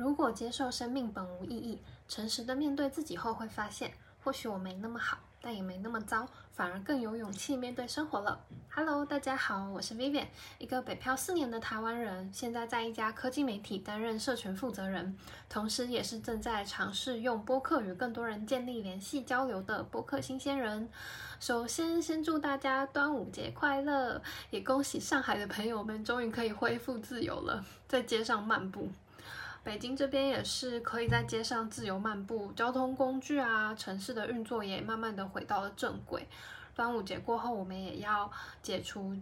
如果接受生命本无意义，诚实的面对自己后，会发现或许我没那么好，但也没那么糟，反而更有勇气面对生活了。Hello，大家好，我是 Vivian，一个北漂四年的台湾人，现在在一家科技媒体担任社群负责人，同时也是正在尝试用播客与更多人建立联系交流的播客新鲜人。首先，先祝大家端午节快乐，也恭喜上海的朋友们终于可以恢复自由了，在街上漫步。北京这边也是可以在街上自由漫步，交通工具啊，城市的运作也慢慢的回到了正轨。端午节过后，我们也要解除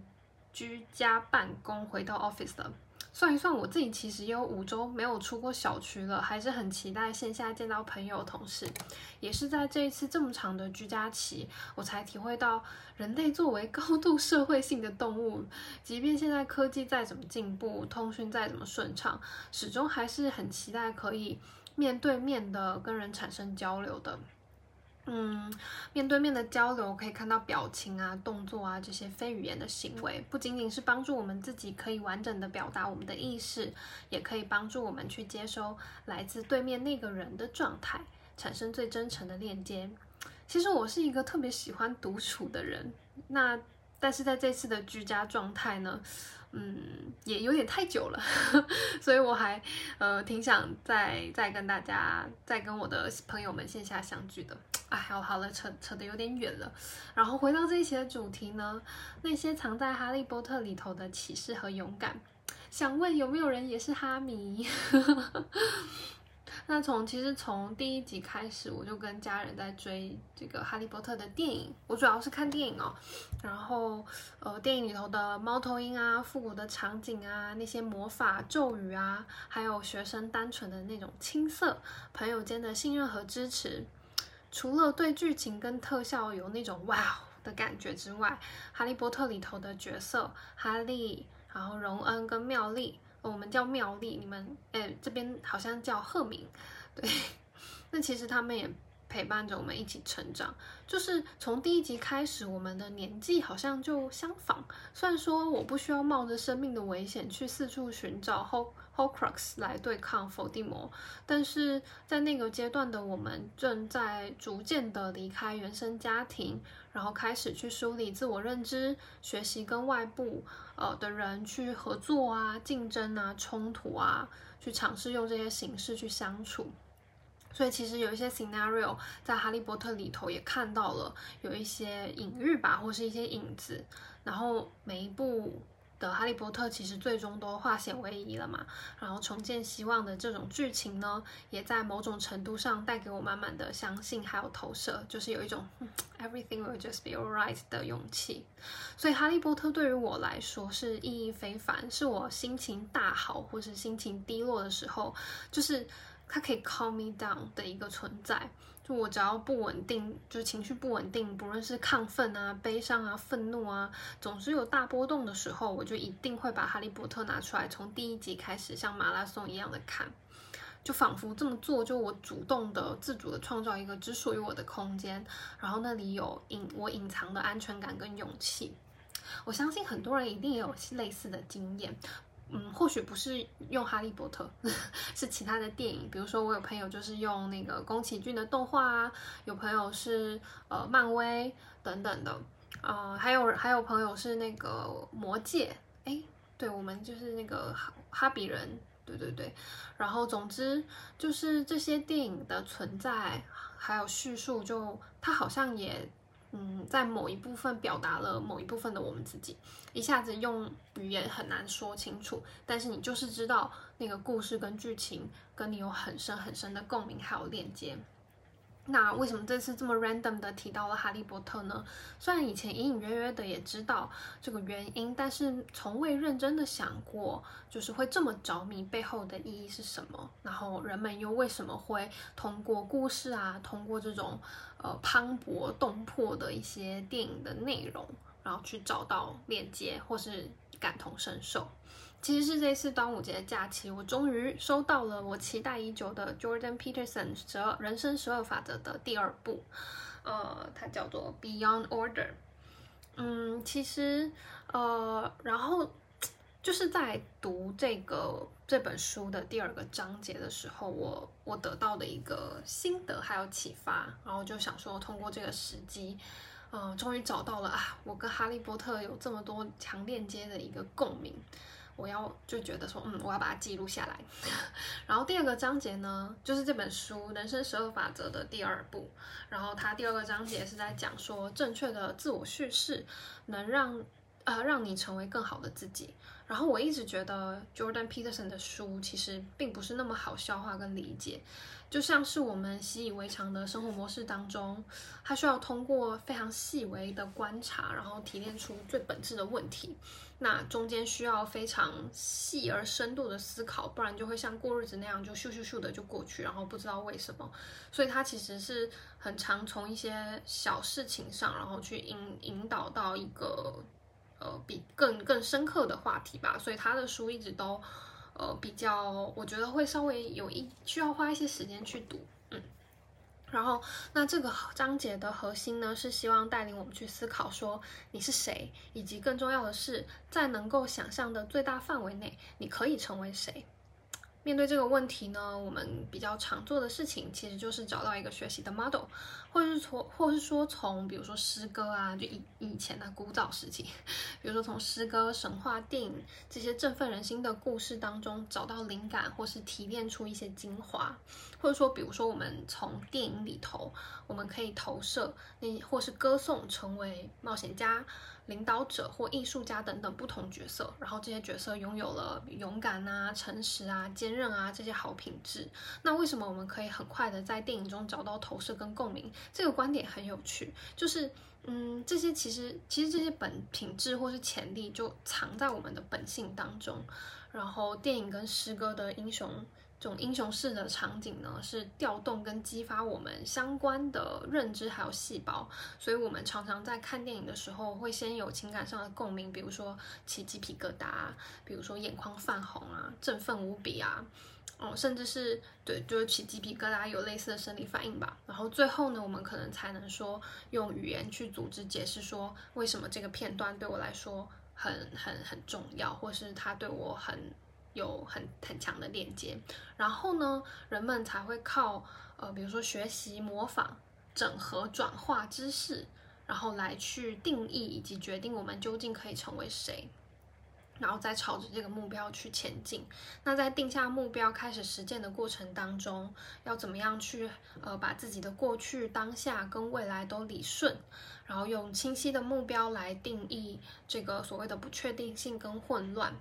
居家办公，回到 office 了。算一算，我自己其实也有五周没有出过小区了，还是很期待线下见到朋友同事。也是在这一次这么长的居家期，我才体会到人类作为高度社会性的动物，即便现在科技再怎么进步，通讯再怎么顺畅，始终还是很期待可以面对面的跟人产生交流的。嗯，面对面的交流可以看到表情啊、动作啊这些非语言的行为，不仅仅是帮助我们自己可以完整的表达我们的意识，也可以帮助我们去接收来自对面那个人的状态，产生最真诚的链接。其实我是一个特别喜欢独处的人，那但是在这次的居家状态呢？嗯，也有点太久了，所以我还呃挺想再再跟大家再跟我的朋友们线下相聚的。哎，好好了，扯扯得有点远了。然后回到这一期的主题呢，那些藏在哈利波特里头的启示和勇敢，想问有没有人也是哈迷？那从其实从第一集开始，我就跟家人在追这个《哈利波特》的电影。我主要是看电影哦，然后呃，电影里头的猫头鹰啊、复古的场景啊、那些魔法咒语啊，还有学生单纯的那种青涩、朋友间的信任和支持，除了对剧情跟特效有那种哇的感觉之外，《哈利波特》里头的角色哈利，然后荣恩跟妙丽。我们叫妙丽，你们哎这边好像叫赫敏，对，那其实他们也陪伴着我们一起成长，就是从第一集开始，我们的年纪好像就相仿。虽然说我不需要冒着生命的危险去四处寻找 Ho Horcrux 来对抗伏地魔，但是在那个阶段的我们正在逐渐的离开原生家庭。然后开始去梳理自我认知，学习跟外部呃的人去合作啊、竞争啊、冲突啊，去尝试用这些形式去相处。所以其实有一些 scenario 在《哈利波特》里头也看到了，有一些隐喻吧，或是一些影子。然后每一部。的《哈利波特》其实最终都化险为夷了嘛，然后重建希望的这种剧情呢，也在某种程度上带给我满满的相信还有投射，就是有一种 everything will just be alright 的勇气。所以《哈利波特》对于我来说是意义非凡，是我心情大好或是心情低落的时候，就是它可以 calm me down 的一个存在。就我只要不稳定，就情绪不稳定，不论是亢奋啊、悲伤啊、愤怒啊，总是有大波动的时候，我就一定会把《哈利波特》拿出来，从第一集开始像马拉松一样的看，就仿佛这么做，就我主动的、自主的创造一个只属于我的空间，然后那里有隐我隐藏的安全感跟勇气。我相信很多人一定也有类似的经验。嗯，或许不是用《哈利波特》，是其他的电影。比如说，我有朋友就是用那个宫崎骏的动画啊，有朋友是呃漫威等等的，呃，还有还有朋友是那个魔戒。哎，对，我们就是那个哈哈比人，对对对。然后，总之就是这些电影的存在，还有叙述，就它好像也。嗯，在某一部分表达了某一部分的我们自己，一下子用语言很难说清楚，但是你就是知道那个故事跟剧情跟你有很深很深的共鸣还有链接。那为什么这次这么 random 的提到了哈利波特呢？虽然以前隐隐约约的也知道这个原因，但是从未认真的想过，就是会这么着迷背后的意义是什么。然后人们又为什么会通过故事啊，通过这种呃磅礴动魄的一些电影的内容，然后去找到链接或是感同身受。其实是这次端午节假期，我终于收到了我期待已久的 Jordan Peterson 十二人生十二法则的第二部，呃，它叫做 Beyond Order。嗯，其实，呃，然后就是在读这个这本书的第二个章节的时候，我我得到的一个心得还有启发，然后就想说通过这个时机，嗯，终于找到了啊，我跟哈利波特有这么多强链接的一个共鸣。我要就觉得说，嗯，我要把它记录下来。然后第二个章节呢，就是这本书《人生十二法则》的第二部。然后它第二个章节是在讲说，正确的自我叙事能让呃让你成为更好的自己。然后我一直觉得 Jordan Peterson 的书其实并不是那么好消化跟理解。就像是我们习以为常的生活模式当中，它需要通过非常细微的观察，然后提炼出最本质的问题。那中间需要非常细而深度的思考，不然就会像过日子那样，就咻咻咻的就过去，然后不知道为什么。所以它其实是很常从一些小事情上，然后去引引导到一个呃比更更深刻的话题吧。所以他的书一直都。呃，比较我觉得会稍微有一需要花一些时间去读，然后那这个章节的核心呢，是希望带领我们去思考说你是谁，以及更重要的是，在能够想象的最大范围内，你可以成为谁。面对这个问题呢，我们比较常做的事情，其实就是找到一个学习的 model，或者是从，或是说从，比如说诗歌啊，就以以前的古早时期，比如说从诗歌、神话、电影这些振奋人心的故事当中找到灵感，或是提炼出一些精华，或者说，比如说我们从电影里头，我们可以投射那，或是歌颂成为冒险家。领导者或艺术家等等不同角色，然后这些角色拥有了勇敢啊、诚实啊、坚韧啊这些好品质。那为什么我们可以很快的在电影中找到投射跟共鸣？这个观点很有趣，就是嗯，这些其实其实这些本品质或是潜力就藏在我们的本性当中。然后电影跟诗歌的英雄。这种英雄式的场景呢，是调动跟激发我们相关的认知还有细胞，所以我们常常在看电影的时候会先有情感上的共鸣，比如说起鸡皮疙瘩，比如说眼眶泛红啊，振奋无比啊，哦，甚至是对，就是起鸡皮疙瘩有类似的生理反应吧。然后最后呢，我们可能才能说用语言去组织解释说为什么这个片段对我来说很很很重要，或是它对我很。有很很强的链接，然后呢，人们才会靠呃，比如说学习、模仿、整合、转化知识，然后来去定义以及决定我们究竟可以成为谁，然后再朝着这个目标去前进。那在定下目标、开始实践的过程当中，要怎么样去呃把自己的过去、当下跟未来都理顺，然后用清晰的目标来定义这个所谓的不确定性跟混乱。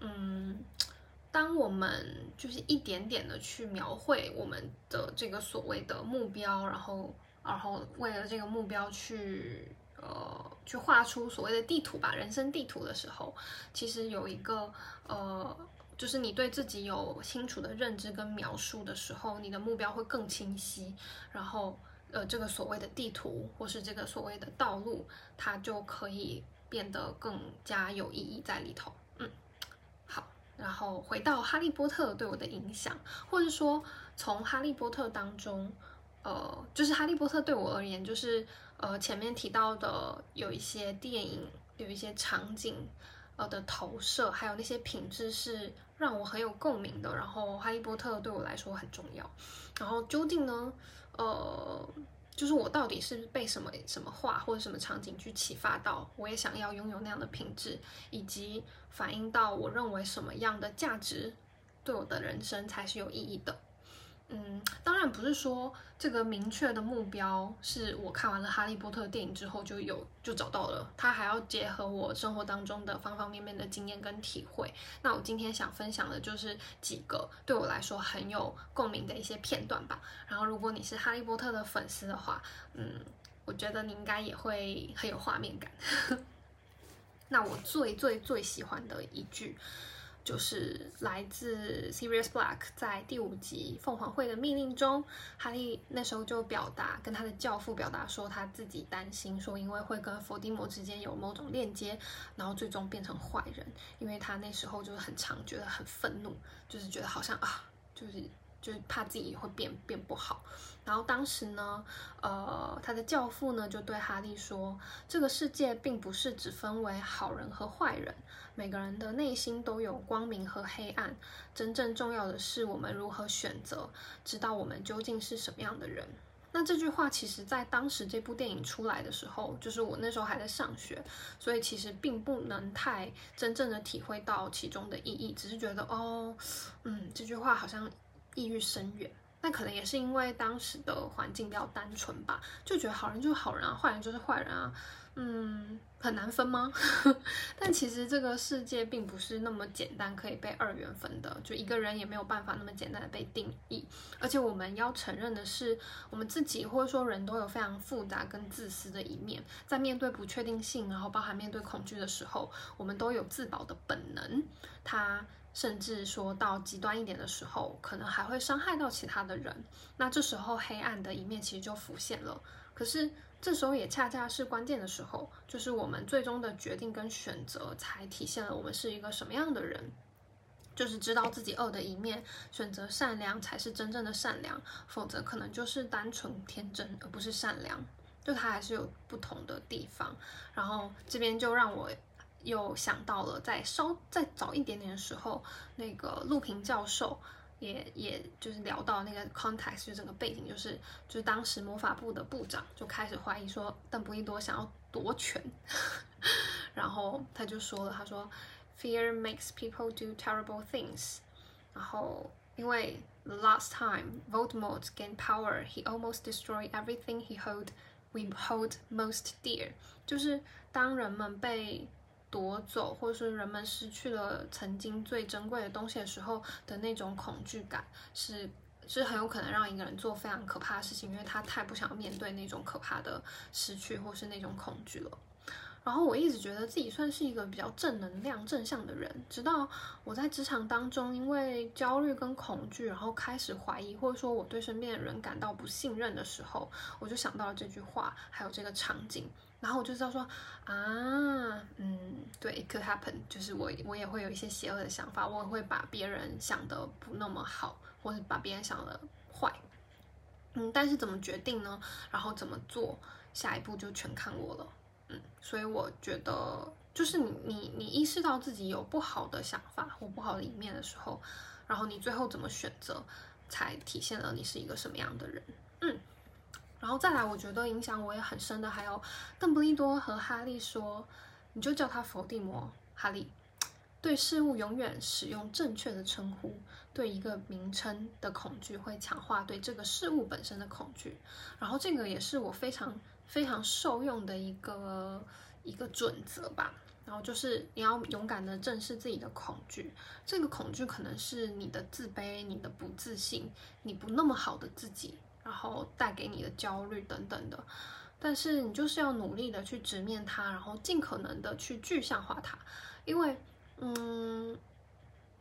嗯，当我们就是一点点的去描绘我们的这个所谓的目标，然后，然后为了这个目标去，呃，去画出所谓的地图吧，人生地图的时候，其实有一个，呃，就是你对自己有清楚的认知跟描述的时候，你的目标会更清晰，然后，呃，这个所谓的地图或是这个所谓的道路，它就可以变得更加有意义在里头。然后回到哈利波特对我的影响，或者说从哈利波特当中，呃，就是哈利波特对我而言，就是呃前面提到的有一些电影，有一些场景，呃的投射，还有那些品质是让我很有共鸣的。然后哈利波特对我来说很重要。然后究竟呢，呃。就是我到底是被什么什么话或者什么场景去启发到，我也想要拥有那样的品质，以及反映到我认为什么样的价值对我的人生才是有意义的。嗯，当然不是说这个明确的目标是我看完了《哈利波特》电影之后就有就找到了，它还要结合我生活当中的方方面面的经验跟体会。那我今天想分享的就是几个对我来说很有共鸣的一些片段吧。然后，如果你是《哈利波特》的粉丝的话，嗯，我觉得你应该也会很有画面感。那我最最最喜欢的一句。就是来自 Sirius Black 在第五集凤凰会的命令中，哈利那时候就表达跟他的教父表达说，他自己担心说，因为会跟伏地魔之间有某种链接，然后最终变成坏人。因为他那时候就是很常觉得很愤怒，就是觉得好像啊，就是就怕自己会变变不好。然后当时呢，呃，他的教父呢就对哈利说：“这个世界并不是只分为好人和坏人，每个人的内心都有光明和黑暗。真正重要的是我们如何选择，知道我们究竟是什么样的人。”那这句话其实，在当时这部电影出来的时候，就是我那时候还在上学，所以其实并不能太真正的体会到其中的意义，只是觉得哦，嗯，这句话好像意蕴深远。那可能也是因为当时的环境比较单纯吧，就觉得好人就是好人啊，坏人就是坏人啊，嗯，很难分吗？但其实这个世界并不是那么简单可以被二元分的，就一个人也没有办法那么简单的被定义。而且我们要承认的是，我们自己或者说人都有非常复杂跟自私的一面，在面对不确定性，然后包含面对恐惧的时候，我们都有自保的本能。它。甚至说到极端一点的时候，可能还会伤害到其他的人。那这时候黑暗的一面其实就浮现了。可是这时候也恰恰是关键的时候，就是我们最终的决定跟选择，才体现了我们是一个什么样的人。就是知道自己恶的一面，选择善良才是真正的善良，否则可能就是单纯天真，而不是善良。就它还是有不同的地方。然后这边就让我。又想到了，在稍再早一点点的时候，那个陆平教授也也就是聊到那个 context，就整个背景，就是就是当时魔法部的部长就开始怀疑说邓布利多想要夺权，然后他就说了，他说 fear makes people do terrible things，然后因为 the last time Voldemort gained power, he almost destroyed everything he hold we hold most dear，就是当人们被夺走，或者是人们失去了曾经最珍贵的东西的时候的那种恐惧感，是是很有可能让一个人做非常可怕的事情，因为他太不想面对那种可怕的失去或是那种恐惧了。然后我一直觉得自己算是一个比较正能量、正向的人，直到我在职场当中因为焦虑跟恐惧，然后开始怀疑，或者说我对身边的人感到不信任的时候，我就想到了这句话，还有这个场景。然后我就知道说啊，嗯，对，could happen，就是我我也会有一些邪恶的想法，我也会把别人想的不那么好，或者把别人想的坏，嗯，但是怎么决定呢？然后怎么做，下一步就全看我了，所以我觉得就是你你你意识到自己有不好的想法或不好的一面的时候，然后你最后怎么选择，才体现了你是一个什么样的人，嗯。然后再来，我觉得影响我也很深的，还有邓布利多和哈利说：“你就叫他伏地魔，哈利。对事物永远使用正确的称呼。对一个名称的恐惧会强化对这个事物本身的恐惧。然后这个也是我非常非常受用的一个一个准则吧。然后就是你要勇敢的正视自己的恐惧。这个恐惧可能是你的自卑、你的不自信、你不那么好的自己。”然后带给你的焦虑等等的，但是你就是要努力的去直面它，然后尽可能的去具象化它，因为，嗯，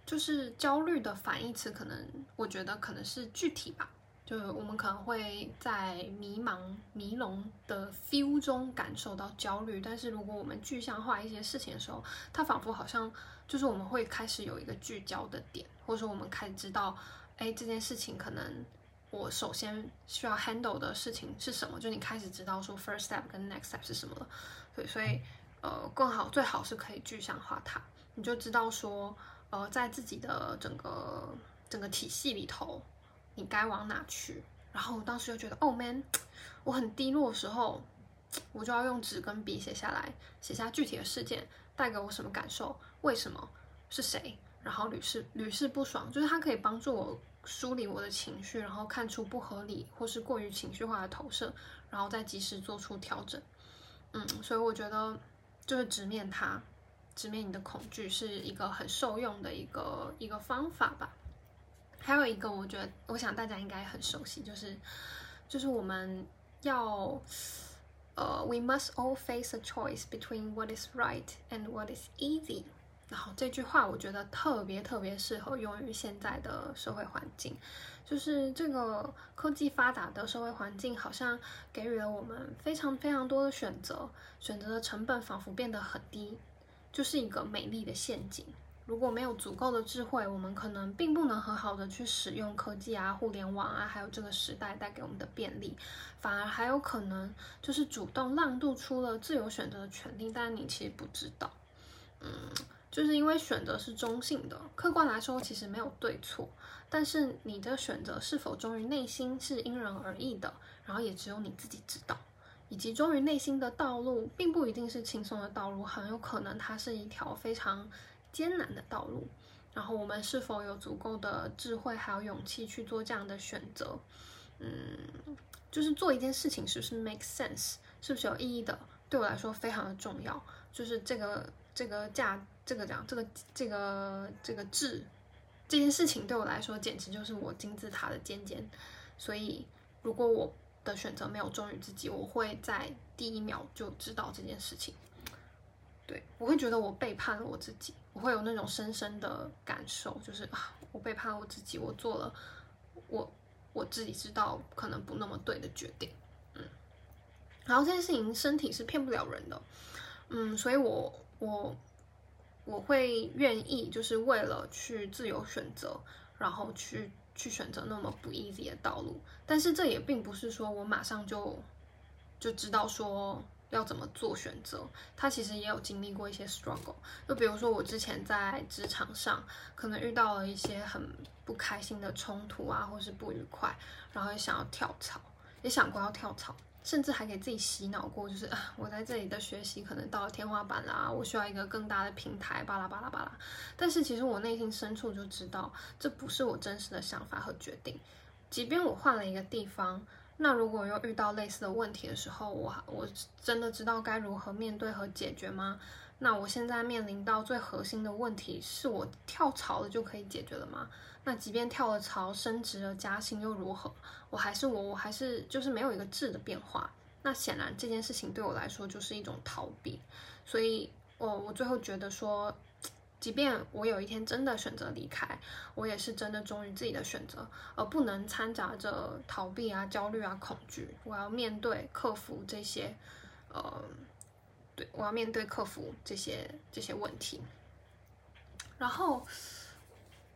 就是焦虑的反义词，可能我觉得可能是具体吧，就是我们可能会在迷茫、迷聋的 feel 中感受到焦虑，但是如果我们具象化一些事情的时候，它仿佛好像就是我们会开始有一个聚焦的点，或者说我们开始知道，哎，这件事情可能。我首先需要 handle 的事情是什么？就你开始知道说 first step 跟 next step 是什么了，对，所以呃，更好最好是可以具象化它，你就知道说呃，在自己的整个整个体系里头，你该往哪去。然后我当时又觉得，Oh man，我很低落的时候，我就要用纸跟笔写下来，写下具体的事件带给我什么感受，为什么是谁，然后屡试屡试不爽，就是它可以帮助我。梳理我的情绪，然后看出不合理或是过于情绪化的投射，然后再及时做出调整。嗯，所以我觉得就是直面它，直面你的恐惧是一个很受用的一个一个方法吧。还有一个，我觉得我想大家应该很熟悉，就是就是我们要呃，we must all face a choice between what is right and what is easy。然后这句话我觉得特别特别适合用于现在的社会环境，就是这个科技发达的社会环境，好像给予了我们非常非常多的选择，选择的成本仿佛变得很低，就是一个美丽的陷阱。如果没有足够的智慧，我们可能并不能很好的去使用科技啊、互联网啊，还有这个时代带给我们的便利，反而还有可能就是主动让渡出了自由选择的权利，但你其实不知道。嗯，就是因为选择是中性的，客观来说其实没有对错，但是你的选择是否忠于内心是因人而异的，然后也只有你自己知道。以及忠于内心的道路，并不一定是轻松的道路，很有可能它是一条非常艰难的道路。然后我们是否有足够的智慧还有勇气去做这样的选择？嗯，就是做一件事情是不是 make sense，是不是有意义的？对我来说非常的重要。就是这个这个价，这个讲这个这个这个质这件事情对我来说简直就是我金字塔的尖尖。所以如果我的选择没有忠于自己，我会在第一秒就知道这件事情。对我会觉得我背叛了我自己，我会有那种深深的感受，就是啊，我背叛了我自己，我做了我我自己知道可能不那么对的决定。嗯，然后这件事情身体是骗不了人的，嗯，所以我我我会愿意就是为了去自由选择，然后去。去选择那么不 easy 的道路，但是这也并不是说我马上就就知道说要怎么做选择。他其实也有经历过一些 struggle，就比如说我之前在职场上可能遇到了一些很不开心的冲突啊，或是不愉快，然后也想要跳槽，也想过要跳槽。甚至还给自己洗脑过，就是啊，我在这里的学习可能到了天花板啦，我需要一个更大的平台，巴拉巴拉巴拉。但是其实我内心深处就知道，这不是我真实的想法和决定。即便我换了一个地方，那如果又遇到类似的问题的时候，我我真的知道该如何面对和解决吗？那我现在面临到最核心的问题，是我跳槽了就可以解决了吗？那即便跳了槽、升职了、加薪又如何？我还是我，我还是就是没有一个质的变化。那显然这件事情对我来说就是一种逃避。所以，我我最后觉得说，即便我有一天真的选择离开，我也是真的忠于自己的选择，而不能掺杂着逃避啊、焦虑啊、恐惧。我要面对、克服这些，呃，对我要面对、克服这些这些问题。然后。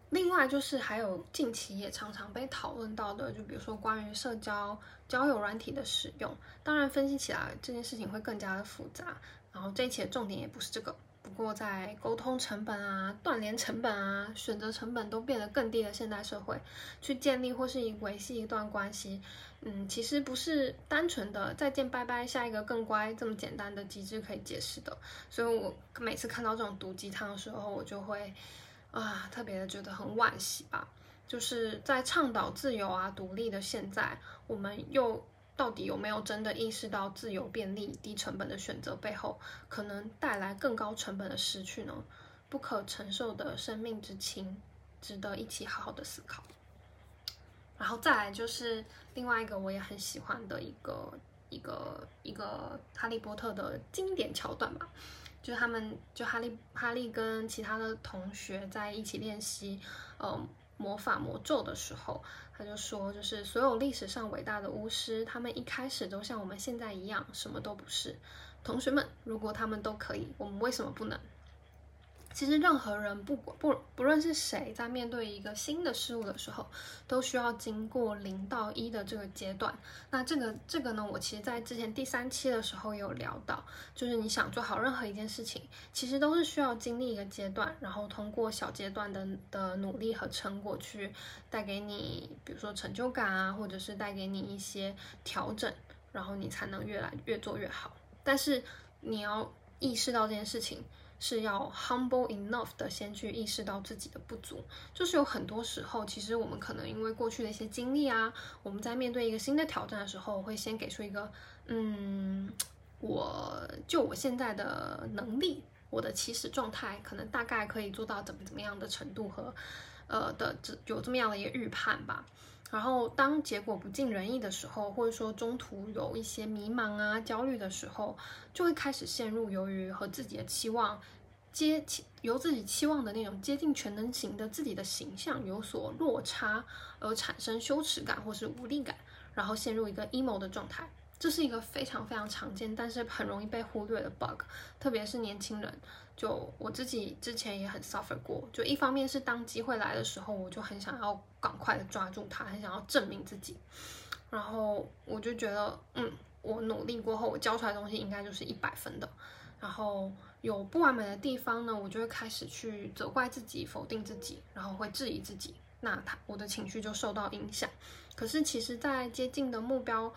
另外就是还有近期也常常被讨论到的，就比如说关于社交交友软体的使用，当然分析起来这件事情会更加的复杂。然后这一期的重点也不是这个，不过在沟通成本啊、断联成本啊、选择成本都变得更低的现代社会，去建立或是以维系一段关系，嗯，其实不是单纯的再见拜拜，下一个更乖这么简单的机制可以解释的。所以我每次看到这种毒鸡汤的时候，我就会。啊，特别的觉得很惋惜吧，就是在倡导自由啊、独立的现在，我们又到底有没有真的意识到自由、便利、低成本的选择背后，可能带来更高成本的失去呢？不可承受的生命之轻，值得一起好好的思考。然后再来就是另外一个我也很喜欢的一个一个一个哈利波特的经典桥段吧。就是他们，就哈利，哈利跟其他的同学在一起练习，呃，魔法魔咒的时候，他就说，就是所有历史上伟大的巫师，他们一开始都像我们现在一样，什么都不是。同学们，如果他们都可以，我们为什么不能？其实任何人不管不不论是谁，在面对一个新的事物的时候，都需要经过零到一的这个阶段。那这个这个呢，我其实在之前第三期的时候有聊到，就是你想做好任何一件事情，其实都是需要经历一个阶段，然后通过小阶段的的努力和成果去带给你，比如说成就感啊，或者是带给你一些调整，然后你才能越来越做越好。但是你要意识到这件事情。是要 humble enough 的，先去意识到自己的不足。就是有很多时候，其实我们可能因为过去的一些经历啊，我们在面对一个新的挑战的时候，会先给出一个，嗯，我就我现在的能力，我的起始状态，可能大概可以做到怎么怎么样的程度和，呃的这有这么样的一个预判吧。然后当结果不尽人意的时候，或者说中途有一些迷茫啊、焦虑的时候，就会开始陷入由于和自己的期望接由自己期望的那种接近全能型的自己的形象有所落差，而产生羞耻感或是无力感，然后陷入一个 emo 的状态。这是一个非常非常常见，但是很容易被忽略的 bug，特别是年轻人。就我自己之前也很 suffer 过，就一方面是当机会来的时候，我就很想要赶快的抓住它，很想要证明自己。然后我就觉得，嗯，我努力过后，我交出来的东西应该就是一百分的。然后有不完美的地方呢，我就会开始去责怪自己、否定自己，然后会质疑自己。那他我的情绪就受到影响。可是其实，在接近的目标。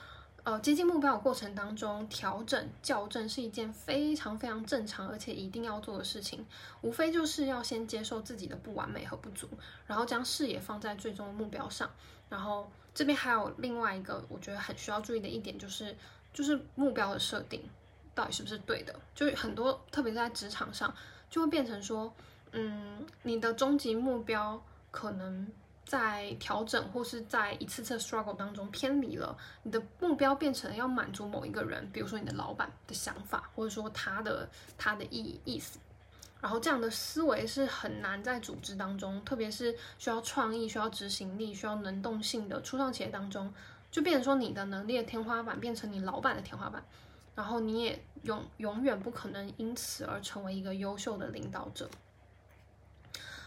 呃，接近目标的过程当中，调整、校正是一件非常非常正常，而且一定要做的事情。无非就是要先接受自己的不完美和不足，然后将视野放在最终的目标上。然后这边还有另外一个我觉得很需要注意的一点，就是就是目标的设定到底是不是对的？就很多，特别是在职场上，就会变成说，嗯，你的终极目标可能。在调整或是在一次次 struggle 当中偏离了你的目标，变成要满足某一个人，比如说你的老板的想法，或者说他的他的意意思，然后这样的思维是很难在组织当中，特别是需要创意、需要执行力、需要能动性的初创企业当中，就变成说你的能力的天花板变成你老板的天花板，然后你也永永远不可能因此而成为一个优秀的领导者。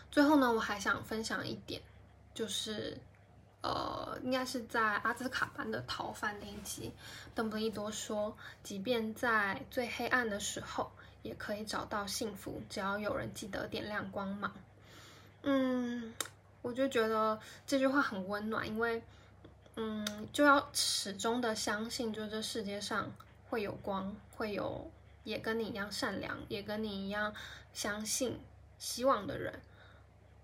最后呢，我还想分享一点。就是，呃，应该是在阿兹卡班的逃犯那一集，邓布利多说，即便在最黑暗的时候，也可以找到幸福，只要有人记得点亮光芒。嗯，我就觉得这句话很温暖，因为，嗯，就要始终的相信，就这世界上会有光，会有也跟你一样善良，也跟你一样相信希望的人。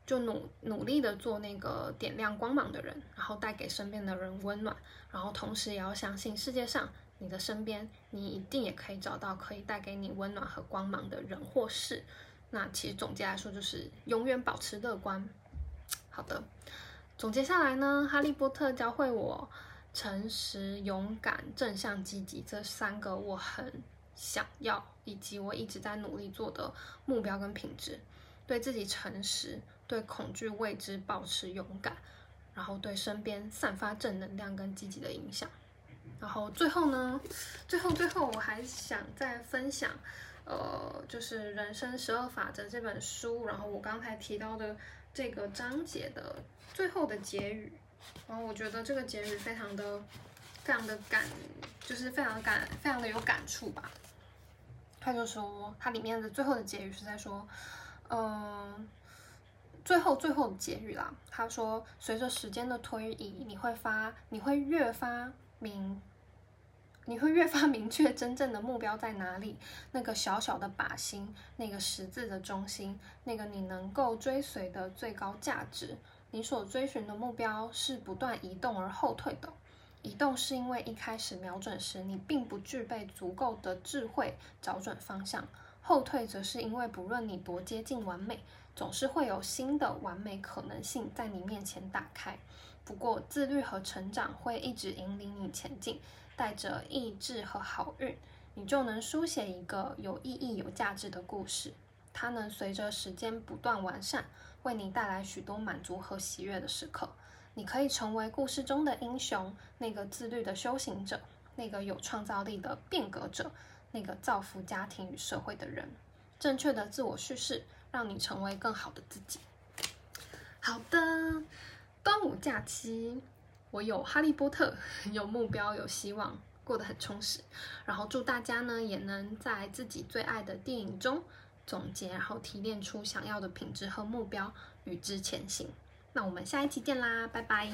就努努力的做那个点亮光芒的人，然后带给身边的人温暖，然后同时也要相信世界上你的身边，你一定也可以找到可以带给你温暖和光芒的人或事。那其实总结来说，就是永远保持乐观。好的，总结下来呢，哈利波特教会我诚实、勇敢、正向、积极这三个我很想要以及我一直在努力做的目标跟品质。对自己诚实，对恐惧未知保持勇敢，然后对身边散发正能量跟积极的影响。然后最后呢，最后最后我还想再分享，呃，就是《人生十二法则》这本书，然后我刚才提到的这个章节的最后的结语。然后我觉得这个结语非常的、非常的感，就是非常感、非常的有感触吧。他就说，它里面的最后的结语是在说。嗯，最后最后的结语啦。他说，随着时间的推移，你会发，你会越发明，你会越发明确真正的目标在哪里。那个小小的靶心，那个十字的中心，那个你能够追随的最高价值。你所追寻的目标是不断移动而后退的。移动是因为一开始瞄准时，你并不具备足够的智慧找准方向。后退则是因为不论你多接近完美，总是会有新的完美可能性在你面前打开。不过，自律和成长会一直引领你前进，带着意志和好运，你就能书写一个有意义、有价值的故事。它能随着时间不断完善，为你带来许多满足和喜悦的时刻。你可以成为故事中的英雄，那个自律的修行者，那个有创造力的变革者。那个造福家庭与社会的人，正确的自我叙事，让你成为更好的自己。好的，端午假期，我有哈利波特，有目标，有希望，过得很充实。然后祝大家呢，也能在自己最爱的电影中总结，然后提炼出想要的品质和目标，与之前行。那我们下一期见啦，拜拜。